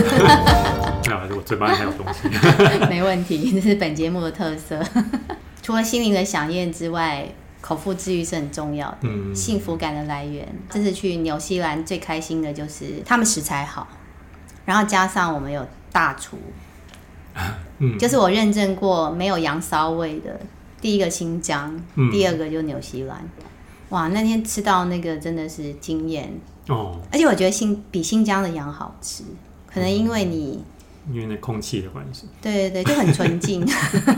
没有，我嘴巴里还有东西。没问题，这是本节目的特色。除了心灵的饗宴之外，口腹之欲是很重要的，嗯，幸福感的来源。这次去纽西兰最开心的就是他们食材好，然后加上我们有大厨，嗯，就是我认证过没有羊骚味的，第一个新疆，嗯，第二个就纽西兰。哇，那天吃到那个真的是惊艳哦！而且我觉得新比新疆的羊好吃，可能因为你、嗯、因为那空气的关系，对对对，就很纯净，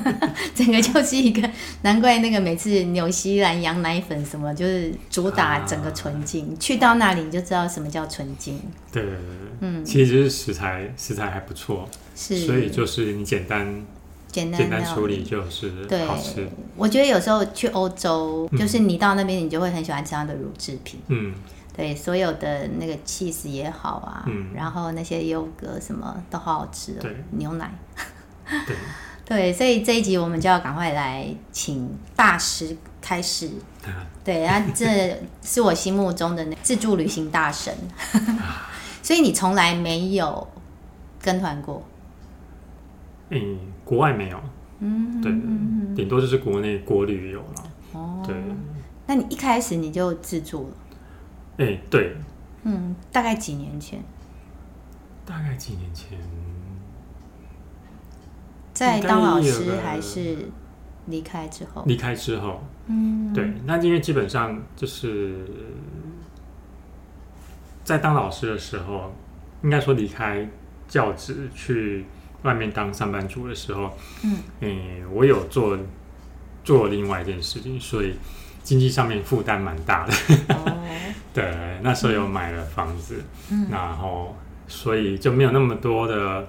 整个就是一个难怪那个每次纽西兰羊奶粉什么就是主打整个纯净，啊、去到那里你就知道什么叫纯净。对对对，嗯，其实就是食材食材还不错，是，所以就是你简单。简单，简单处理就是好吃。对，我觉得有时候去欧洲，嗯、就是你到那边，你就会很喜欢吃它的乳制品。嗯，对，所有的那个 cheese 也好啊，嗯，然后那些优格什么都好好吃哦。对，牛奶。对，对，所以这一集我们就要赶快来请大师开始。对，然后这是我心目中的那自助旅行大神。所以你从来没有跟团过？嗯，国外没有，嗯，对，顶多就是国内国旅有了。哦，对，那你一开始你就自助了？哎，对，嗯，大概几年前？大概几年前，在当老师还是离开之后？离开之后，嗯，对，那因为基本上就是在当老师的时候，应该说离开教职去。外面当上班族的时候，嗯，欸、我有做做另外一件事情，所以经济上面负担蛮大的。哦、对，那时候有买了房子，嗯，然后所以就没有那么多的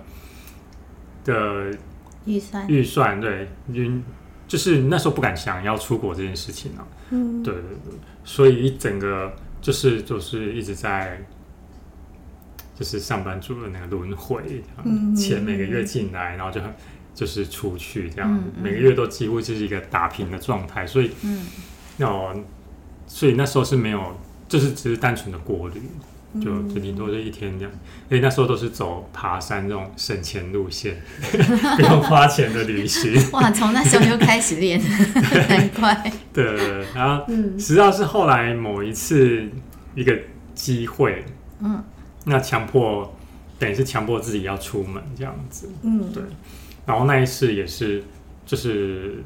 的预算预算，对，因就是那时候不敢想要出国这件事情了。嗯，对对对，所以一整个就是就是一直在。就是上班族的那个轮回，钱每个月进来，然后就就是出去，这样。每个月都几乎就是一个打平的状态，所以，嗯。哦，所以那时候是没有，就是只是单纯的过滤，就就顶多就一天这样，因为那时候都是走爬山这种省钱路线，不用花钱的旅行。哇，从那时候就开始练，难怪。对，然后，直到是后来某一次一个机会，嗯。那强迫等于是强迫自己要出门这样子，嗯，对。然后那一次也是，就是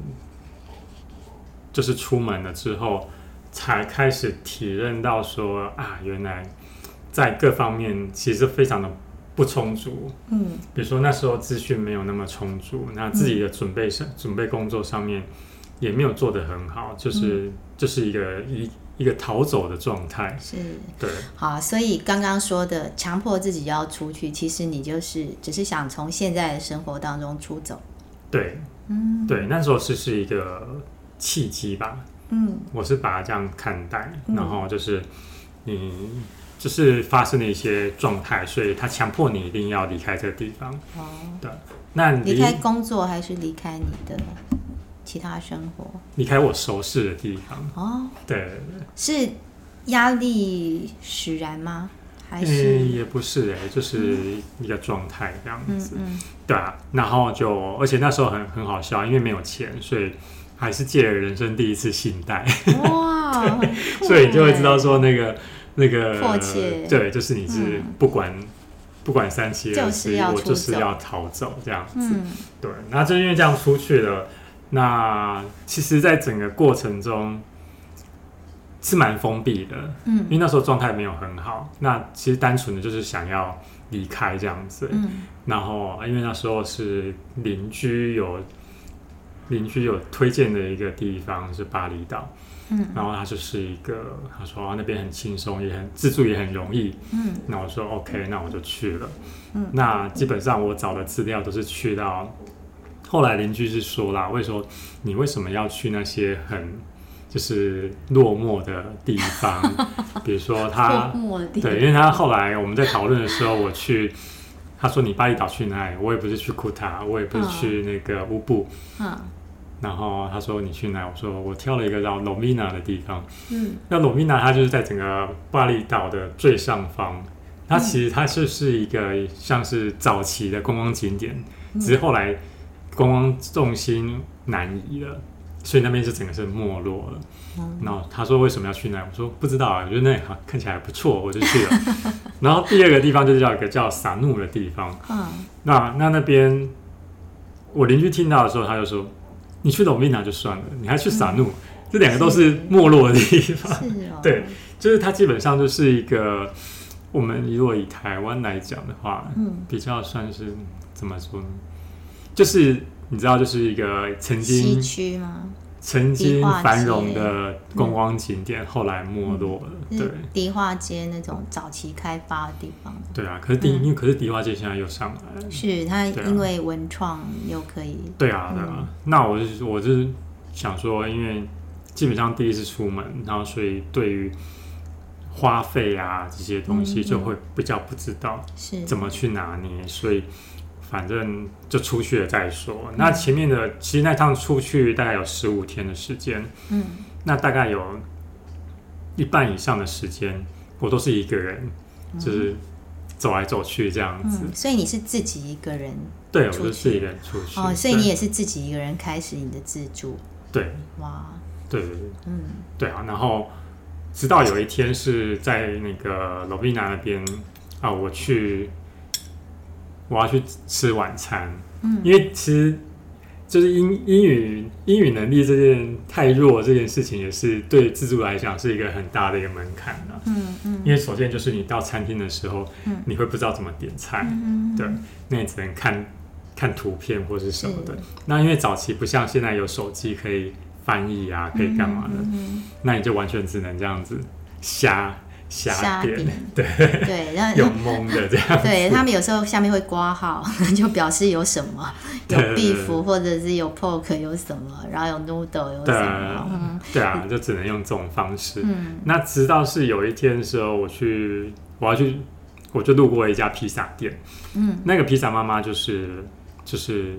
就是出门了之后，才开始体认到说啊，原来在各方面其实非常的不充足，嗯。比如说那时候资讯没有那么充足，那自己的准备上、嗯、准备工作上面也没有做得很好，就是、嗯、就是一个一。一个逃走的状态。是，对，好，所以刚刚说的强迫自己要出去，其实你就是只是想从现在的生活当中出走，对，嗯，对，那时候是是一个契机吧，嗯，我是把它这样看待，嗯、然后就是你就是发生了一些状态，所以他强迫你一定要离开这个地方，哦，对，那离开工作还是离开你的？其他生活，离开我熟悉的地方。哦，对，是压力使然吗？还是、欸、也不是哎、欸，就是一个状态这样子，嗯嗯、对啊。然后就，而且那时候很很好笑，因为没有钱，所以还是借了人生第一次信贷。哇，所以你就会知道说那个那个迫切，对，就是你是不管、嗯、不管三七二十一，我就是要逃走这样子。嗯、对，那就因为这样出去了。那其实，在整个过程中是蛮封闭的，嗯，因为那时候状态没有很好。那其实单纯的就是想要离开这样子，嗯，然后因为那时候是邻居有邻居有推荐的一个地方是巴厘岛，嗯，然后他就是一个他说那边很轻松，也很自助，也很容易，嗯，那我说 OK，那我就去了，嗯，那基本上我找的资料都是去到。后来邻居是说啦，为什么你为什么要去那些很就是落寞的地方？比如说他，对，因为他后来我们在讨论的时候，我去，他说你巴厘岛去哪里？我也不是去库塔，我也不是去那个乌布，嗯，然后他说你去哪？我说我挑了一个叫罗米纳的地方，嗯，那罗米纳它就是在整个巴厘岛的最上方。它其实它就是一个像是早期的观光景点，只是后来观光重心南移了，所以那边就整个是没落了。然后他说为什么要去那？我说不知道啊，我觉得那里看起来不错，我就去了。然后第二个地方就是叫一个叫撒怒的地方。嗯，那那那边我邻居听到的时候，他就说：“你去罗宾纳就算了，你还去撒怒，这两个都是没落的地方。” 对，就是它基本上就是一个我们如果以台湾来讲的话，嗯，比较算是怎么说呢？就是你知道，就是一个曾经西区吗？曾经繁荣的观光景点，后来没落了。嗯、对，迪化街那种早期开发的地方。对啊，可是迪，因为、嗯、可是迪化街现在又上来了。是它因为文创又可以。对啊，对啊。嗯、那我是我是想说，因为基本上第一次出门，然后所以对于花费啊这些东西就会比较不知道是怎么去拿捏，嗯、所以。反正就出去了再说。嗯、那前面的其实那趟出去大概有十五天的时间，嗯，那大概有一半以上的时间我都是一个人，嗯、就是走来走去这样子。嗯、所以你是自己一个人？对，我是自己一个人出去。哦，所以你也是自己一个人开始你的自助？对，哇，对对对，嗯，对啊。然后直到有一天是在那个罗宾娜那边啊，我去。我要去吃晚餐，嗯，因为其实就是英英语英语能力这件太弱这件事情，也是对自助来讲是一个很大的一个门槛的，嗯嗯。因为首先就是你到餐厅的时候，嗯，你会不知道怎么点菜，嗯，对，那你只能看看图片或是什么的。那因为早期不像现在有手机可以翻译啊，可以干嘛的，那你就完全只能这样子瞎。瞎点，对对，然后有蒙的这样，对他们有时候下面会刮号，就表示有什么，有 beef 或者是有 pork 有什么，然后有 noodle 有什么，对啊，就只能用这种方式。那直到是有一天的时候，我去我要去，我就路过一家披萨店，嗯，那个披萨妈妈就是就是，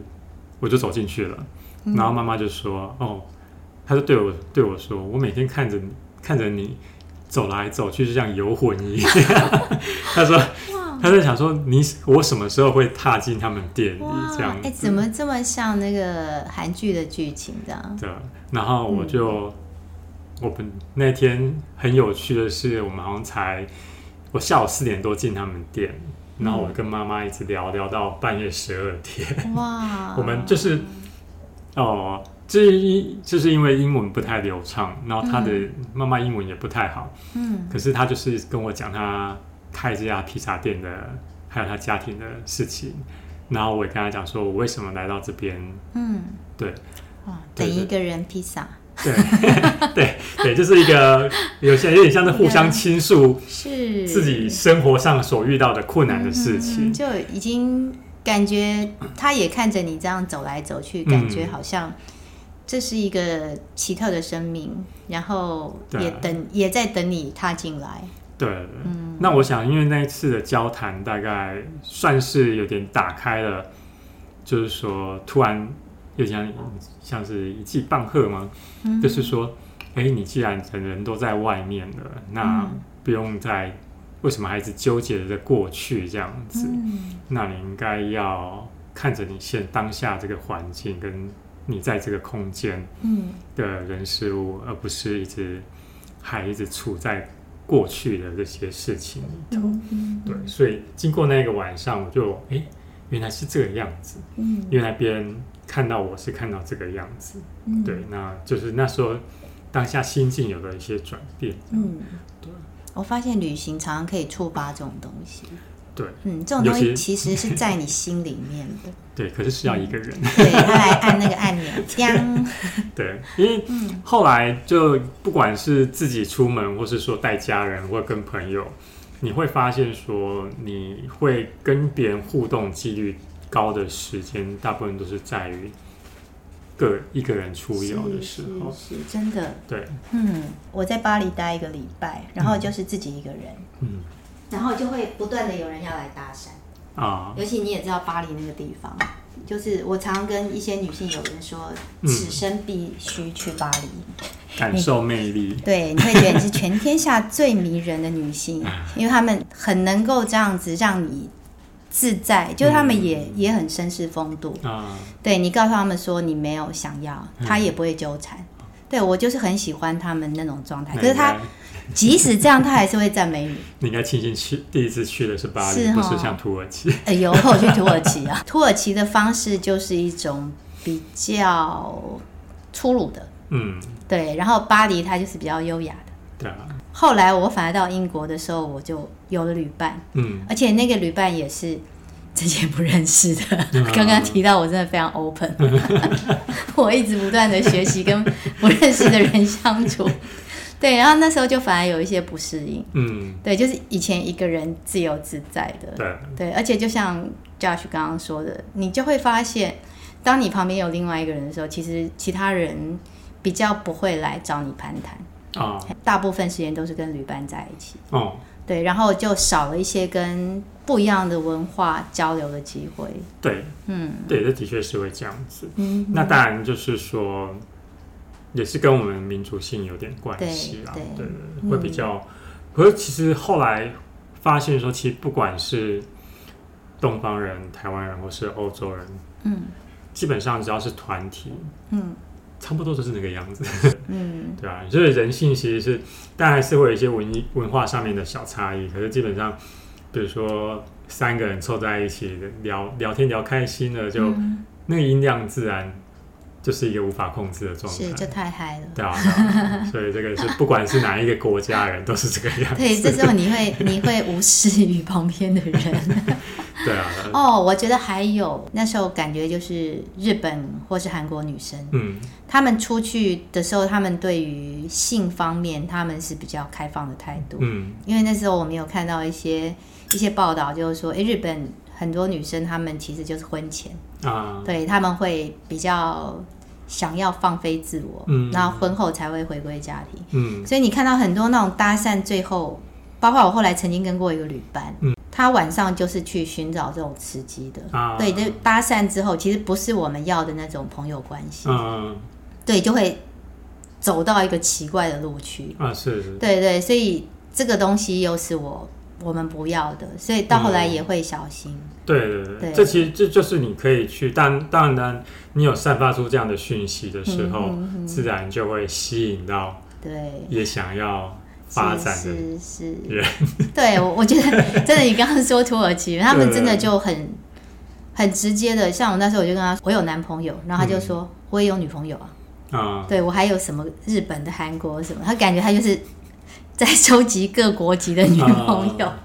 我就走进去了，然后妈妈就说：“哦，她就对我对我说，我每天看着看着你。”走来走去就像游魂一样，他说，他在想说你我什么时候会踏进他们店里这样？哎，怎么这么像那个韩剧的剧情这样？对，然后我就，嗯、我们那天很有趣的是，我们好像才我下午四点多进他们店，然后我跟妈妈一直聊聊到半夜十二点。哇，我们就是哦。就是因就是因为英文不太流畅，然后他的妈妈英文也不太好，嗯，可是他就是跟我讲他开这家披萨店的，还有他家庭的事情，然后我也跟他讲说我为什么来到这边，嗯，对，哇，等一个人披萨，对 对对，就是一个有些有点像是互相倾诉，是。自己生活上所遇到的困难的事情，就已经感觉他也看着你这样走来走去，感觉好像。这是一个奇特的生命，然后也等也在等你踏进来。对，嗯，那我想，因为那一次的交谈，大概算是有点打开了，就是说，突然又像像是一记棒喝吗？嗯、就是说，哎，你既然人人都在外面了，那不用再为什么还一直纠结着过去这样子？嗯、那你应该要看着你现当下这个环境跟。你在这个空间的人事物，嗯、而不是一直还一直处在过去的这些事情里头。对，所以经过那个晚上，我就哎、欸，原来是这个样子。嗯，原来别人看到我是看到这个样子。嗯，对，那就是那时候当下心境有了一些转变。嗯，对。我发现旅行常常可以触发这种东西。对，嗯，这种东西其实是在你心里面的。对，可是需要一个人，嗯、对他来按那个按钮，对，因为后来就不管是自己出门，或是说带家人，或跟朋友，你会发现说，你会跟别人互动几率高的时间，大部分都是在于个一个人出游的时候，是，是，是真的。对，嗯，我在巴黎待一个礼拜，然后就是自己一个人，嗯。然后就会不断的有人要来搭讪啊，尤其你也知道巴黎那个地方，就是我常常跟一些女性友人说，此生必须去巴黎，感受魅力。对，你会觉得你是全天下最迷人的女性，因为他们很能够这样子让你自在，就是他们也、嗯、也很绅士风度啊。对，你告诉他们说你没有想要，他也不会纠缠。嗯、对，我就是很喜欢他们那种状态，可是他。即使这样，他还是会赞美你。你应该庆幸去第一次去的是巴黎，是不是像土耳其？哎呦，我去土耳其啊！土耳其的方式就是一种比较粗鲁的，嗯，对。然后巴黎它就是比较优雅的，对啊。后来我反而到英国的时候，我就有了旅伴，嗯，而且那个旅伴也是之前不认识的。刚刚、嗯、提到我真的非常 open，我一直不断的学习跟不认识的人相处。对，然后那时候就反而有一些不适应。嗯，对，就是以前一个人自由自在的。对，对，而且就像 Josh 刚刚说的，你就会发现，当你旁边有另外一个人的时候，其实其他人比较不会来找你攀谈。哦。大部分时间都是跟旅伴在一起。哦。对，然后就少了一些跟不一样的文化交流的机会。对，嗯，对，这的确是会这样子。嗯。那当然就是说。也是跟我们民族性有点关系啊，对，对，对，会比较。嗯、可是其实后来发现说，其实不管是东方人、台湾人或是欧洲人，嗯，基本上只要是团体，嗯，差不多都是那个样子，嗯，对啊。就是人性其实是，但还是会有一些文艺文化上面的小差异。可是基本上，比如说三个人凑在一起聊聊天聊开心了，就、嗯、那个音量自然。就是一个无法控制的状态，是就太嗨了。对啊，所以这个是 不管是哪一个国家人都是这个样子。对，这时候你会你会无视于旁边的人。对啊。哦，我觉得还有那时候感觉就是日本或是韩国女生，嗯，他们出去的时候，他们对于性方面他们是比较开放的态度，嗯，因为那时候我们有看到一些一些报道，就是说，哎，日本很多女生她们其实就是婚前。啊，对，他们会比较想要放飞自我，嗯，然后婚后才会回归家庭，嗯，所以你看到很多那种搭讪，最后，包括我后来曾经跟过一个旅伴，嗯，他晚上就是去寻找这种刺激的，啊，对，就搭讪之后，其实不是我们要的那种朋友关系，啊，对，就会走到一个奇怪的路去，啊，是是，对对，所以这个东西又是我。我们不要的，所以到后来也会小心。嗯、对对对，对。这其实这就是你可以去，但当然，你有散发出这样的讯息的时候，自然就会吸引到对。也想要发展的人。是是。是，对我我觉得 真的，你刚刚说土耳其，他们真的就很很直接的，像我那时候我就跟他说，我有男朋友，然后他就说、嗯、我也有女朋友啊。啊，对我还有什么日本的、韩国什么，他感觉他就是。在收集各国籍的女朋友，啊、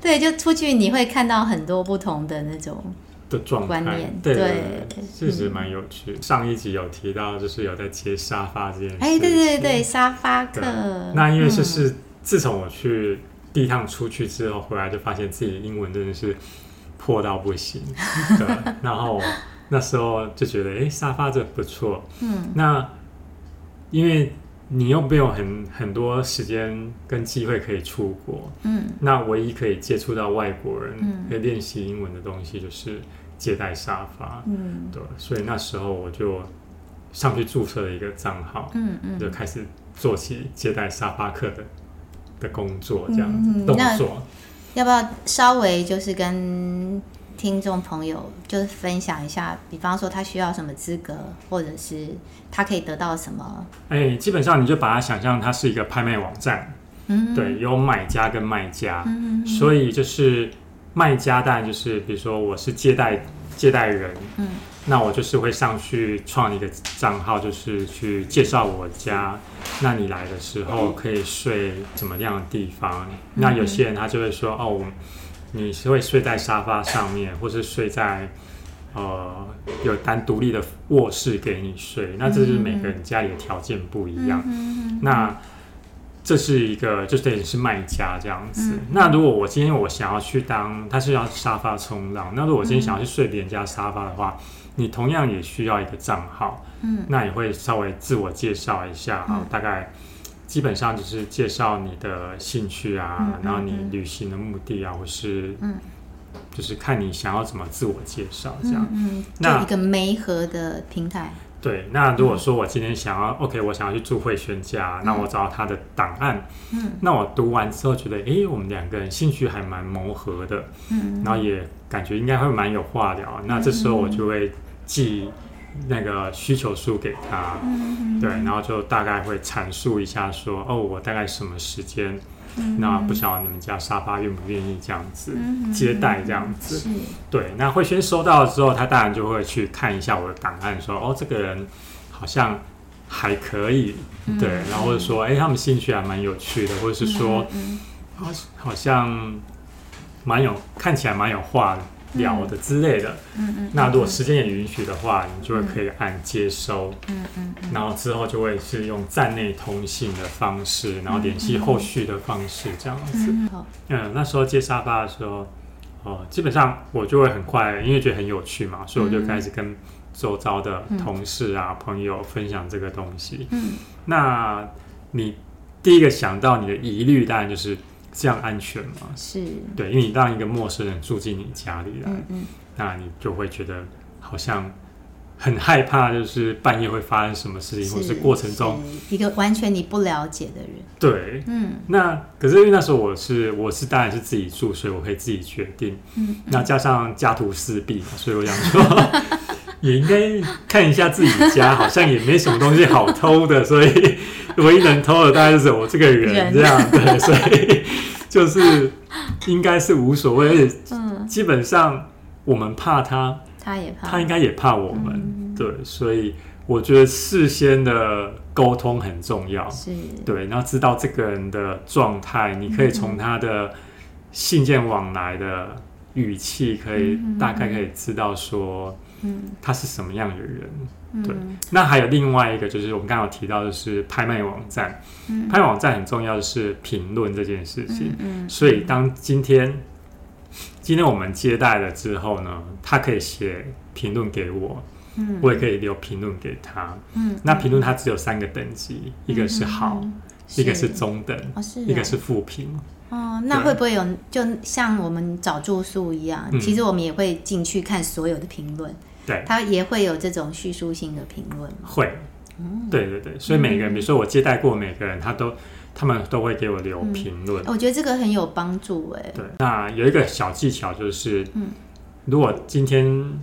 对，就出去你会看到很多不同的那种的状观念，对，确实蛮有趣。嗯、上一集有提到，就是有在接沙发这件事，哎，对对对，沙发客。那因为就是、嗯、自从我去第一趟出去之后回来，就发现自己的英文真的是破到不行。对，然后那时候就觉得，哎，沙发这不错。嗯，那因为。你又没有很很多时间跟机会可以出国，嗯，那唯一可以接触到外国人，嗯，可以练习英文的东西就是接待沙发，嗯，对，所以那时候我就上去注册了一个账号，嗯嗯，就开始做起接待沙发客的的工作，这样子动作。要不要稍微就是跟？听众朋友，就是分享一下，比方说他需要什么资格，或者是他可以得到什么？哎、欸，基本上你就把它想象它是一个拍卖网站，嗯，对，有买家跟卖家，所以就是卖家当然就是比如说我是借贷借贷人，嗯，那我就是会上去创一个账号，就是去介绍我家，那你来的时候可以睡怎么样的地方？嗯、那有些人他就会说哦，我。你是会睡在沙发上面，或是睡在呃有单独立的卧室给你睡？那这是每个人家里的条件不一样。嗯、那这是一个，就等于是卖家这样子。嗯、那如果我今天我想要去当，他是要沙发冲浪。那如果我今天想要去睡别人家沙发的话，你同样也需要一个账号。嗯，那也会稍微自我介绍一下啊，大概。基本上就是介绍你的兴趣啊，嗯嗯嗯，然后你旅行的目的啊，或是，嗯，就是看你想要怎么自我介绍这样。嗯，嗯，那一个媒合的平台。对，那如果说我今天想要、嗯、，OK，我想要去住慧轩家，那我找到他的档案，嗯，那我读完之后觉得，哎，我们两个人兴趣还蛮磨合的，嗯，然后也感觉应该会蛮有话聊，那这时候我就会寄那个需求书给他，嗯，对，然后就大概会阐述一下说，哦，我大概什么时间。那不晓得你们家沙发愿不愿意这样子接待这样子？对，那慧轩收到了之后，他当然就会去看一下我的档案，说哦，这个人好像还可以，对，然后或者说哎，他们兴趣还蛮有趣的，或者是说好好像蛮有看起来蛮有话的。聊的之类的，嗯嗯，那如果时间也允许的话，你就会可以按接收，嗯嗯，然后之后就会是用站内通信的方式，然后联系后续的方式这样子。嗯，那时候接沙发的时候，哦，基本上我就会很快，因为觉得很有趣嘛，所以我就开始跟周遭的同事啊、朋友分享这个东西。嗯，那你第一个想到你的疑虑，当然就是。这样安全吗？是对，因为你让一个陌生人住进你家里来，嗯嗯，那你就会觉得好像很害怕，就是半夜会发生什么事情，或者是过程中一个完全你不了解的人。对，嗯，那可是因为那时候我是我是当然是自己住，所以我可以自己决定。嗯，那加上家徒四壁，所以我想说 也应该看一下自己家，好像也没什么东西好偷的，所以唯一能偷的大概就是我这个人这样，对，所以。就是应该是无所谓，而且基本上我们怕他，他也怕，他应该也怕我们，嗯、对，所以我觉得事先的沟通很重要，是，对，然后知道这个人的状态，你可以从他的信件往来的语气，可以大概可以知道说，嗯，他是什么样的人。对，那还有另外一个，就是我们刚刚有提到，的是拍卖网站。嗯、拍卖网站很重要的是评论这件事情。嗯嗯、所以当今天今天我们接待了之后呢，他可以写评论给我，嗯、我也可以留评论给他。嗯、那评论它只有三个等级，嗯、一个是好，嗯、一个是中等，一个是负评。哦，那会不会有就像我们找住宿一样？嗯、其实我们也会进去看所有的评论。对，他也会有这种叙述性的评论。会，对对对，所以每个人，比如说我接待过每个人，他都他们都会给我留评论。我觉得这个很有帮助哎。对，那有一个小技巧就是，嗯。如果今天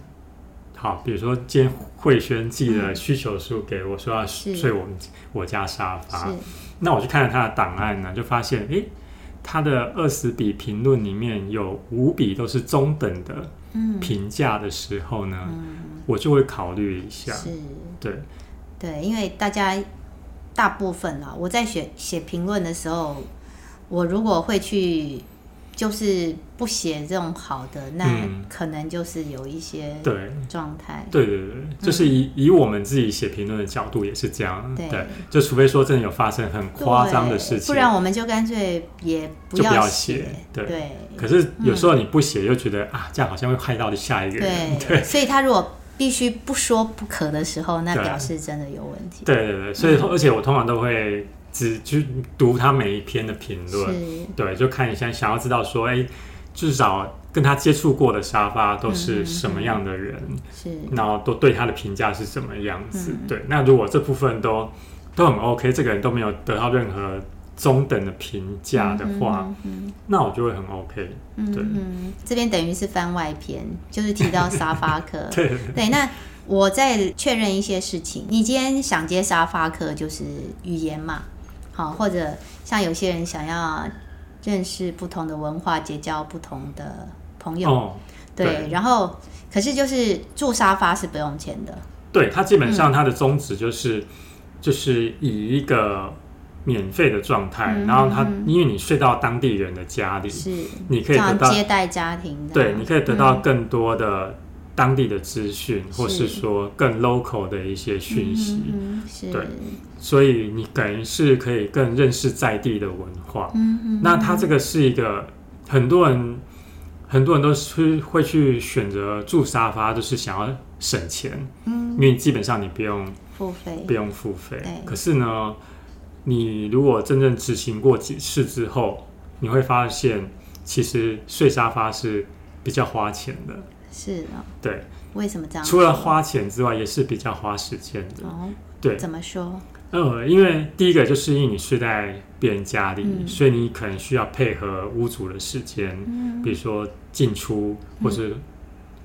好，比如说今天慧轩寄了需求书给我，说要睡我们我家沙发，那我去看了他的档案呢，就发现，哎，他的二十笔评论里面有五笔都是中等的。评价的时候呢，嗯、我就会考虑一下。是，对，对，因为大家大部分啊，我在写写评论的时候，我如果会去。就是不写这种好的，那可能就是有一些对状态。对对对，就是以以我们自己写评论的角度也是这样。对，就除非说真的有发生很夸张的事情，不然我们就干脆也不要写。对。可是有时候你不写，又觉得啊，这样好像会害到下一个人。对。所以他如果必须不说不可的时候，那表示真的有问题。对对对，所以而且我通常都会。只去读他每一篇的评论，是。对，就看一下，想要知道说，哎、欸，至少跟他接触过的沙发都是什么样的人，是、嗯，然后都对他的评价是什么样子，是对。那如果这部分都都很 OK，这个人都没有得到任何中等的评价的话，那我就会很 OK。对，嗯，这边等于是番外篇，就是提到沙发客，对，对，那。我再确认一些事情。你今天想接沙发客，就是语言嘛，好，或者像有些人想要认识不同的文化，结交不同的朋友，哦、对。对，然后，可是就是住沙发是不用钱的。对，它基本上它的宗旨就是，嗯、就是以一个免费的状态，嗯、然后他因为你睡到当地人的家里，是，你可以得到接待家庭，对，你可以得到更多的。嗯当地的资讯，或是说更 local 的一些讯息，是对，所以你等于是可以更认识在地的文化。嗯嗯，那它这个是一个很多人很多人都是会去选择住沙发，就是想要省钱。嗯，因为基本上你不用付费，不用付费。对，可是呢，你如果真正执行过几次之后，你会发现，其实睡沙发是比较花钱的。是啊，对。为什么这样？除了花钱之外，也是比较花时间的。哦，对，怎么说？呃，因为第一个就是因为你睡在别人家里，嗯、所以你可能需要配合屋主的时间，嗯、比如说进出或是、嗯、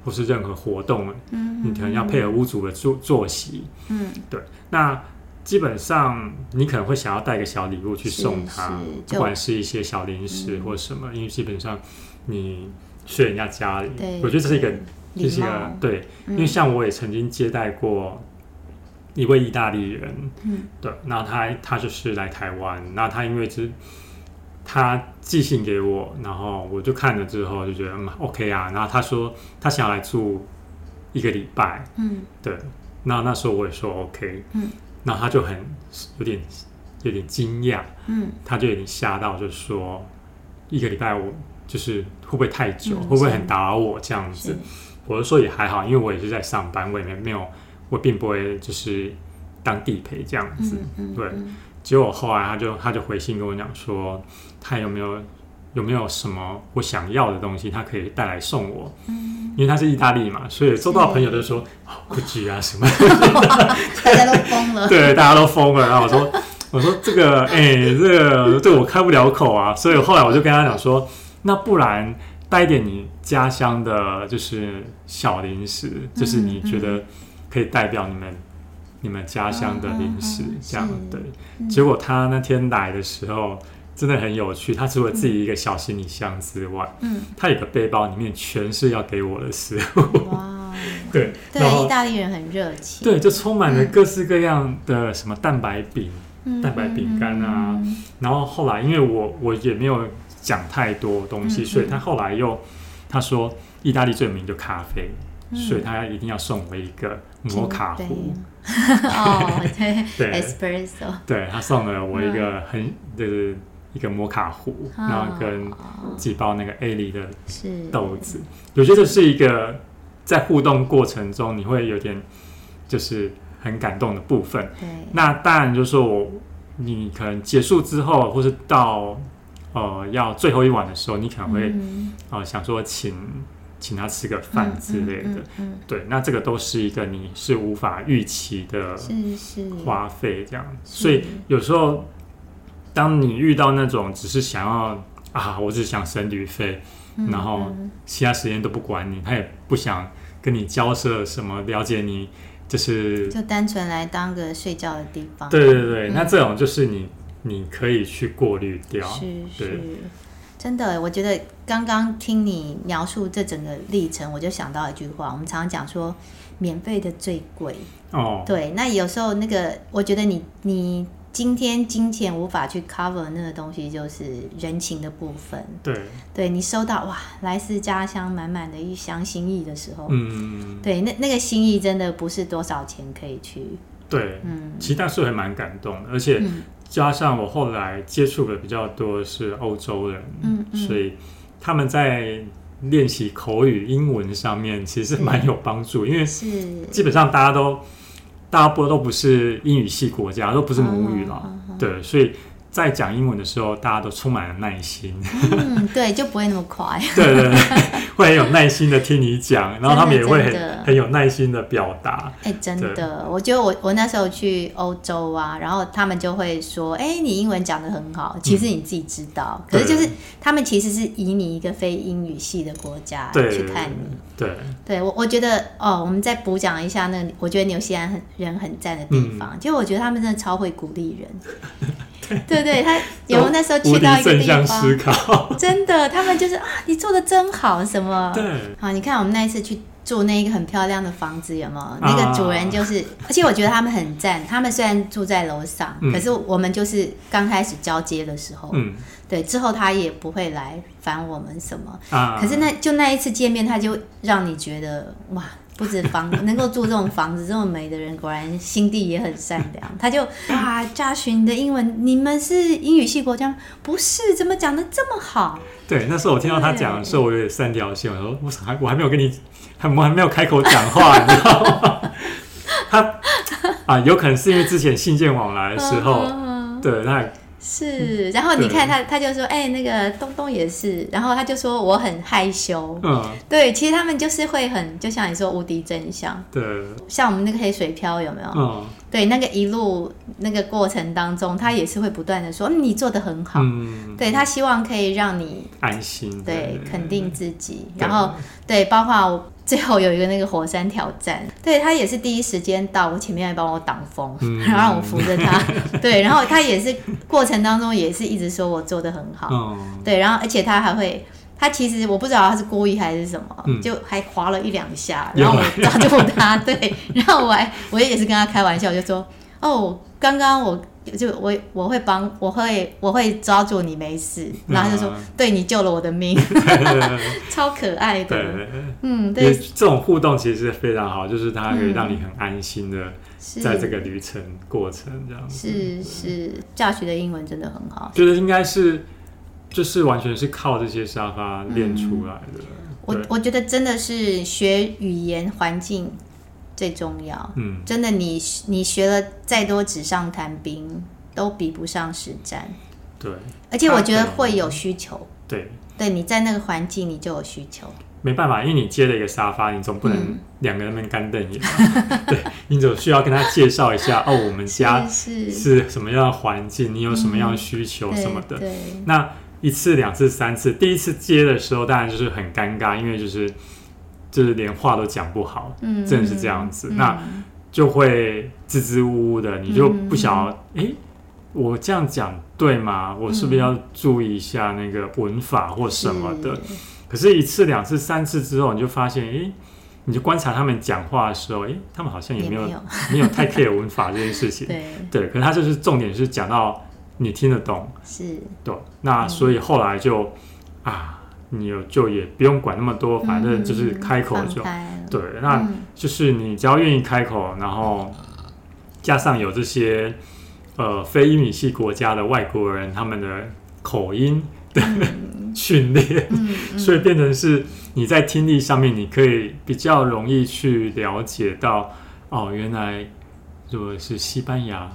或是任何活动，嗯、你可能要配合屋主的作作息。嗯，对。那基本上你可能会想要带个小礼物去送他，不管是一些小零食或什么，嗯、因为基本上你睡人家家里，对我觉得这是一个。这是一个对，因为像我也曾经接待过一位意大利人，嗯，对，那他他就是来台湾，那他因为是他寄信给我，然后我就看了之后就觉得嗯 OK 啊，然后他说他想要来住一个礼拜，嗯，对，那那时候我也说 OK，嗯，那他就很有点有点惊讶，嗯，他就有点吓到，就说一个礼拜我就是会不会太久，嗯、会不会很打扰我这样子？我就说也还好，因为我也是在上班，我也没没有，我并不会就是当地陪这样子。对，结果后来他就他就回信跟我讲说，他有没有有没有什么我想要的东西，他可以带来送我。嗯、因为他是意大利嘛，所以收到朋友都说古吉啊什么，大家都疯了。对，大家都疯了。然后我说我说这个哎、欸，这个对我开不了口啊，所以后来我就跟他讲说，那不然。带一点你家乡的，就是小零食，嗯、就是你觉得可以代表你们、嗯、你们家乡的零食，嗯、这样对。嗯、结果他那天来的时候真的很有趣，他除了自己一个小行李箱之外，嗯，他有个背包里面全是要给我的食物。哇，对，对，意大利人很热情，对，就充满了各式各样的什么蛋白饼、嗯、蛋白饼干啊。嗯、然后后来因为我我也没有。讲太多东西，所以他后来又他说意大利最有名就咖啡，所以他一定要送我一个摩卡壶。哦，对对，espresso。对，他送了我一个很的一个摩卡壶，然后跟几包那个 A 里的豆子。我觉得这是一个在互动过程中你会有点就是很感动的部分。对，那当然就是说我你可能结束之后，或是到。呃，要最后一晚的时候，你可能会，嗯、呃，想说请请他吃个饭之类的，嗯对，那这个都是一个你是无法预期的花费，这样，所以有时候当你遇到那种只是想要啊，我只想省旅费，嗯、然后其他时间都不管你，他也不想跟你交涉什么，了解你，就是就单纯来当个睡觉的地方，对对对，嗯、那这种就是你。你可以去过滤掉，是是，对真的。我觉得刚刚听你描述这整个历程，我就想到一句话，我们常常讲说，免费的最贵哦。对，那有时候那个，我觉得你你今天金钱无法去 cover 那个东西，就是人情的部分。对，对你收到哇，来自家乡满满的一箱心意的时候，嗯，对，那那个心意真的不是多少钱可以去。对，嗯，其实那时候还蛮感动的，而且。嗯加上我后来接触的比较多是欧洲人，嗯嗯、所以他们在练习口语英文上面其实蛮有帮助，因为基本上大家都大家不都不是英语系国家，都不是母语了，对，所以。在讲英文的时候，大家都充满了耐心。嗯，对，就不会那么快。对对对，会很有耐心的听你讲，然后他们也会很很有耐心的表达。哎，真的，我觉得我我那时候去欧洲啊，然后他们就会说：“哎，你英文讲的很好。”其实你自己知道，可是就是他们其实是以你一个非英语系的国家去看你。对，对我我觉得哦，我们再补讲一下那我觉得纽西兰很人很赞的地方，就我觉得他们真的超会鼓励人。对对，他有那时候去到一个地方，真的，他们就是啊，你做的真好，什么？对，好，你看我们那一次去住那一个很漂亮的房子，有没有？那个主人就是，而且我觉得他们很赞，他们虽然住在楼上，可是我们就是刚开始交接的时候，嗯，对，之后他也不会来烦我们什么，啊，可是那就那一次见面，他就让你觉得哇。不止房能够住这种房子这么美的人，果然心地也很善良。他就哇，嘉许你的英文，你们是英语系国家？不是，怎么讲的这么好？对，那时候我听到他讲的时候，我有点三条线。我说，我还我还没有跟你，还我还没有开口讲话，你知道吗？他啊，有可能是因为之前信件往来的时候，对，那是，然后你看他，他就说，哎、欸，那个东东也是，然后他就说我很害羞，嗯，对，其实他们就是会很，就像你说无敌真相，对，像我们那个黑水漂有没有？嗯，对，那个一路那个过程当中，他也是会不断的说，嗯，你做的很好，嗯，对，他希望可以让你安心，对，肯定自己，然后对，包括我。最后有一个那个火山挑战，对，他也是第一时间到我前面来帮我挡风，嗯、然 后让我扶着他，对，然后他也是过程当中也是一直说我做的很好，嗯、对，然后而且他还会，他其实我不知道他是故意还是什么，嗯、就还滑了一两下，然后我抓住他，对，然后我还我也是跟他开玩笑，就说哦，刚刚我。就我我会帮我会我会抓住你没事，然后就说、嗯、对你救了我的命，超可爱的。对嗯，对，这种互动其实是非常好，就是它可以让你很安心的在这个旅程过程这样子。是是，教学的英文真的很好。觉得应该是就是完全是靠这些沙发练出来的。嗯、我我觉得真的是学语言环境。最重要，嗯，真的你，你你学了再多纸上谈兵，都比不上实战。对，而且我觉得会有需求。对，对，你在那个环境，你就有需求。没办法，因为你接了一个沙发，你总不能两个人面干瞪眼。嗯、对，你总需要跟他介绍一下，哦，我们家是什么样的环境，你有什么样的需求什么的。对，对那一次、两次、三次，第一次接的时候，当然就是很尴尬，因为就是。就是连话都讲不好，嗯，真的是这样子，嗯、那就会支支吾吾的，你就不想要，哎、嗯。欸，我这样讲对吗？我是不是要注意一下那个文法或什么的？是，可是，一次、两次、三次之后，你就发现，哎、欸，你就观察他们讲话的时候，哎、欸，他们好像也没有也没有，没有太 care 文法这件事情，对，对，可是他就是重点是讲到你听得懂，是，对，那所以后来就、嗯、啊。你有就也不用管那么多，反正就是开口就、嗯、对，那就是你只要愿意开口，然后加上有这些呃非英语系国家的外国人他们的口音的 训练，嗯、所以变成是你在听力上面你可以比较容易去了解到哦，原来如果是西班牙。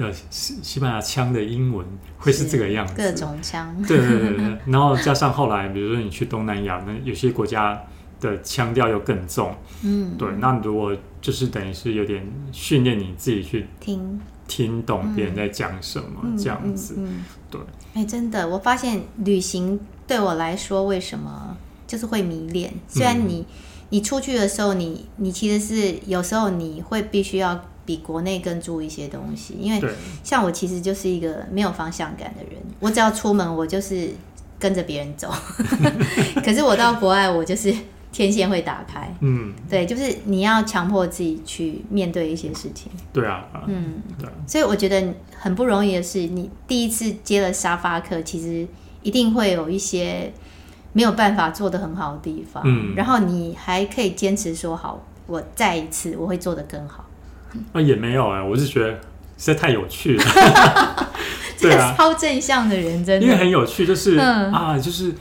呃，西西班牙腔的英文会是这个样子，各种腔。对对对对，然后加上后来，比如说你去东南亚，那有些国家的腔调又更重。嗯，对。那如果就是等于是有点训练你自己去听听懂别人在讲什么、嗯、这样子。嗯，嗯嗯对。哎、欸，真的，我发现旅行对我来说，为什么就是会迷恋？虽然你、嗯、你出去的时候你，你你其实是有时候你会必须要。比国内更注意一些东西，因为像我其实就是一个没有方向感的人，我只要出门我就是跟着别人走，可是我到国外我就是天线会打开，嗯，对，就是你要强迫自己去面对一些事情，对啊，嗯，对，所以我觉得很不容易的是，你第一次接了沙发课，其实一定会有一些没有办法做得很好的地方，嗯，然后你还可以坚持说好，我再一次我会做得更好。啊，也没有哎、欸，我是觉得实在太有趣了。对啊，超正向的人真的，因为很有趣，就是、嗯、啊，就是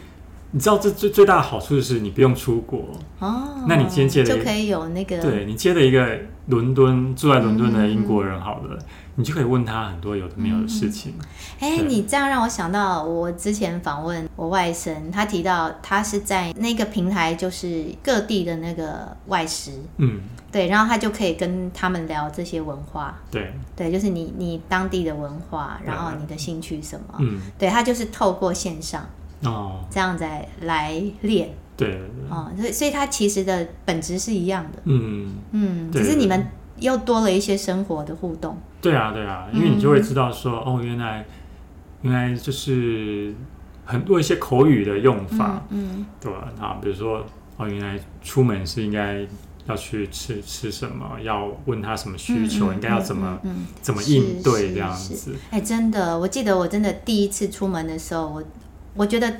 你知道，这最最大的好处就是你不用出国。哦。那你今天接的就可以有那个，对你接了一个伦敦住在伦敦的英国人，好了。你就可以问他很多有的没有的事情。哎、嗯。欸，你这样让我想到，我之前访问我外甥，他提到他是在那个平台，就是各地的那个外师，嗯，对，然后他就可以跟他们聊这些文化，对，对，就是你你当地的文化，然后你的兴趣什么，嗯，对，他就是透过线上哦。这样子来练，对，对，哦，所以所以他其实的本质是一样的，嗯嗯，只是你们又多了一些生活的互动。对啊，对啊，因为你就会知道说，嗯、哦，原来原来就是很多一些口语的用法，嗯，嗯。对吧？啊，比如说，哦，原来出门是应该要去吃吃什么，要问他什么需求，嗯、应该要怎么、嗯嗯、怎么应对这样子。哎，真的，我记得我真的第一次出门的时候，我我觉得。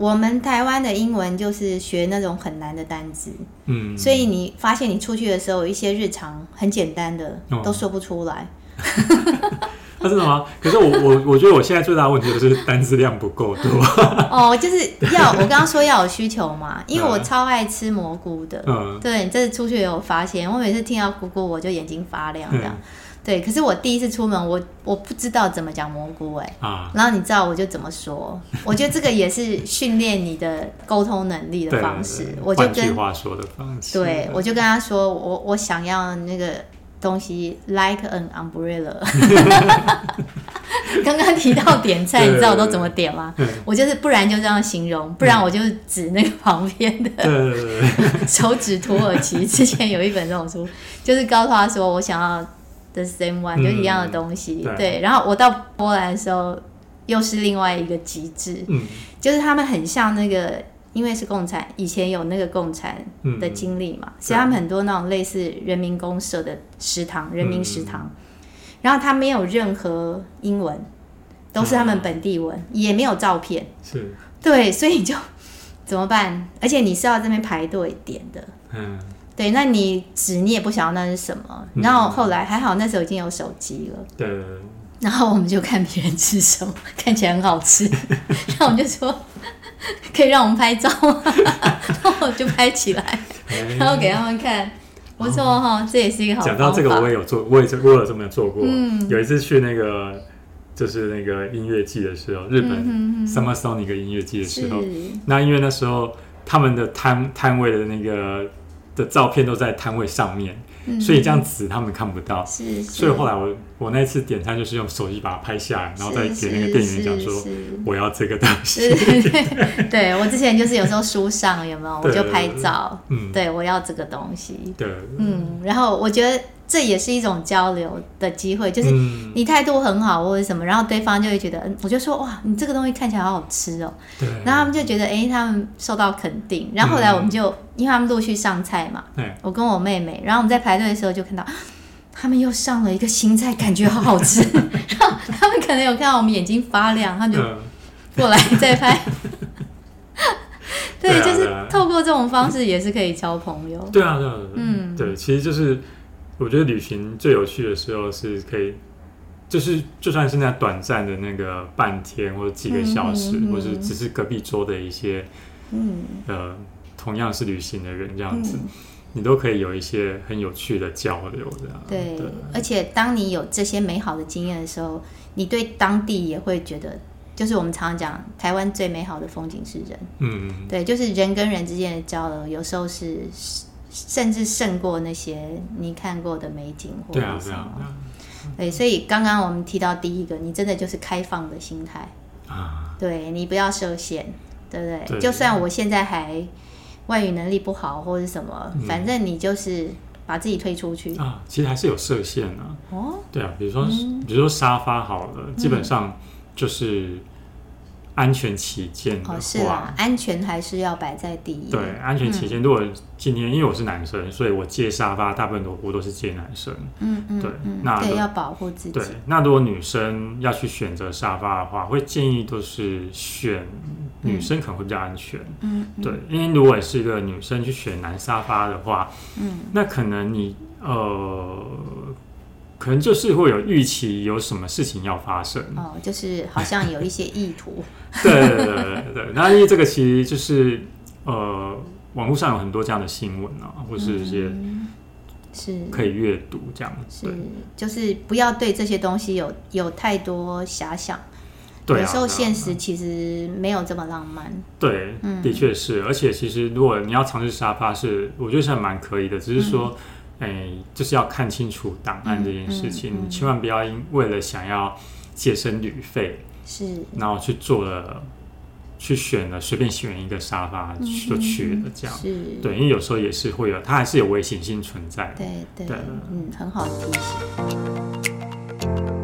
我们台湾的英文就是学那种很难的单词，嗯，所以你发现你出去的时候，一些日常很简单的都说不出来。那、哦、真的吗？可是我我我觉得我现在最大的问题就是单词量不够多。哦，就是要我刚刚说要有需求嘛，因为我超爱吃蘑菇的。嗯，对，你这次出去有发现，我每次听到菇菇我就眼睛发亮这样。嗯对，可是我第一次出门，我我不知道怎么讲蘑菇哎、欸，啊，然后你知道我就怎么说？我觉得这个也是训练你的沟通能力的方式。我就跟话说的方式，对，我就跟他说，我我想要那个东西，like an umbrella。刚刚提到点菜，你知道我都怎么点吗？我就是不然就这样形容，不然我就指那个旁边的 手指土耳其。之前有一本这种书，就是告诉他说我想要 the same one，就一样的东西。对，然后我到波兰的时候，又是另外一个极致，就是他们很像那个，因为是共产，以前有那个共产的经历嘛，所以他们很多那种类似人民公社的食堂，人民食堂。然后他没有任何英文，都是他们本地文，嗯、也没有照片。是，对，所以就怎么办？而且你是要这边排队点的。嗯，对，那你纸你也不晓得那是什么。然后后来还好，那时候已经有手机了。对、嗯。然后我们就看别人吃什么，看起来很好吃，然后我们就说可以让我们拍照吗？然后我就拍起来，然后给他们看。不错哈，这也是一个好。讲到这个，我也有做，我也我有这么做过。嗯，有一次去那个就是那个音乐季的时候，日本 Summer Sonic 音乐季的时候，那因为那时候他们的摊摊位的那个的照片都在摊位上面。所以这样子他们看不到，是是，所以后来我我那次点餐就是用手机把它拍下来，然后再给那个店员讲说我要这个东西。对，我之前就是有时候书上有没有，我就拍照，嗯，对，我要这个东西，对，嗯，然后我觉得。这也是一种交流的机会，就是你态度很好或者什么，然后对方就会觉得，嗯，我就说哇，你这个东西看起来好好吃哦，对，然后他们就觉得，哎，他们受到肯定，然后后来我们就，因为他们陆续上菜嘛，对，我跟我妹妹，然后我们在排队的时候就看到，他们又上了一个新菜，感觉好好吃，然后他们可能有看到我们眼睛发亮，他们就过来再拍，对，就是透过这种方式也是可以交朋友，对啊，对啊，嗯，对，其实就是。我觉得旅行最有趣的时候是可以，就是就算是那短暂的那个半天或者几个小时，嗯嗯嗯、或是只是隔壁桌的一些，嗯，呃，同样是旅行的人这样子，嗯、你都可以有一些很有趣的交流这样。对，对，而且当你有这些美好的经验的时候，你对当地也会觉得，就是我们常常讲台湾最美好的风景是人，嗯，对，就是人跟人之间的交流，有时候是。甚至胜过那些你看过的美景或者什么。对啊，对啊，对所以刚刚我们提到第一个，你真的就是开放的心态啊。对，你不要设限，对不对？对，就算我现在还外语能力不好或者什么，嗯，反正你就是把自己推出去啊。其实还是有设限啊。哦。对啊，比如说，嗯，比如说沙发好了，基本上就是。安全起见的话，哦，是啊，安全还是要摆在第一。对，安全起见，如果今天因为我是男生，所以我借沙发，大部分都我都是借男生。嗯嗯，对，那对要保护自己。对，那如果女生要去选择沙发的话，会建议都是选女生可能会比较安全。嗯，对，因为如果是一个女生去选男沙发的话，嗯，那可能你呃。可能就是会有预期，有什么事情要发生哦，就是好像有一些意图。对对对对对，那因为这个其实就是呃，网络上有很多这样的新闻啊，或是一些是可以阅读这样子。是，就是不要对这些东西有有太多遐想。对啊，有时候现实其实没有这么浪漫。对，嗯，的确是。而且其实如果你要尝试沙发，是我觉得是还蛮可以的，只是说。嗯哎，就是要看清楚档案这件事情，千万不要因为了想要节省旅费，是，然后去做了，去选了随便选一个沙发就去了，这样，对，因为有时候也是会有，它还是有危险性存在，对对，对嗯，很好的提醒。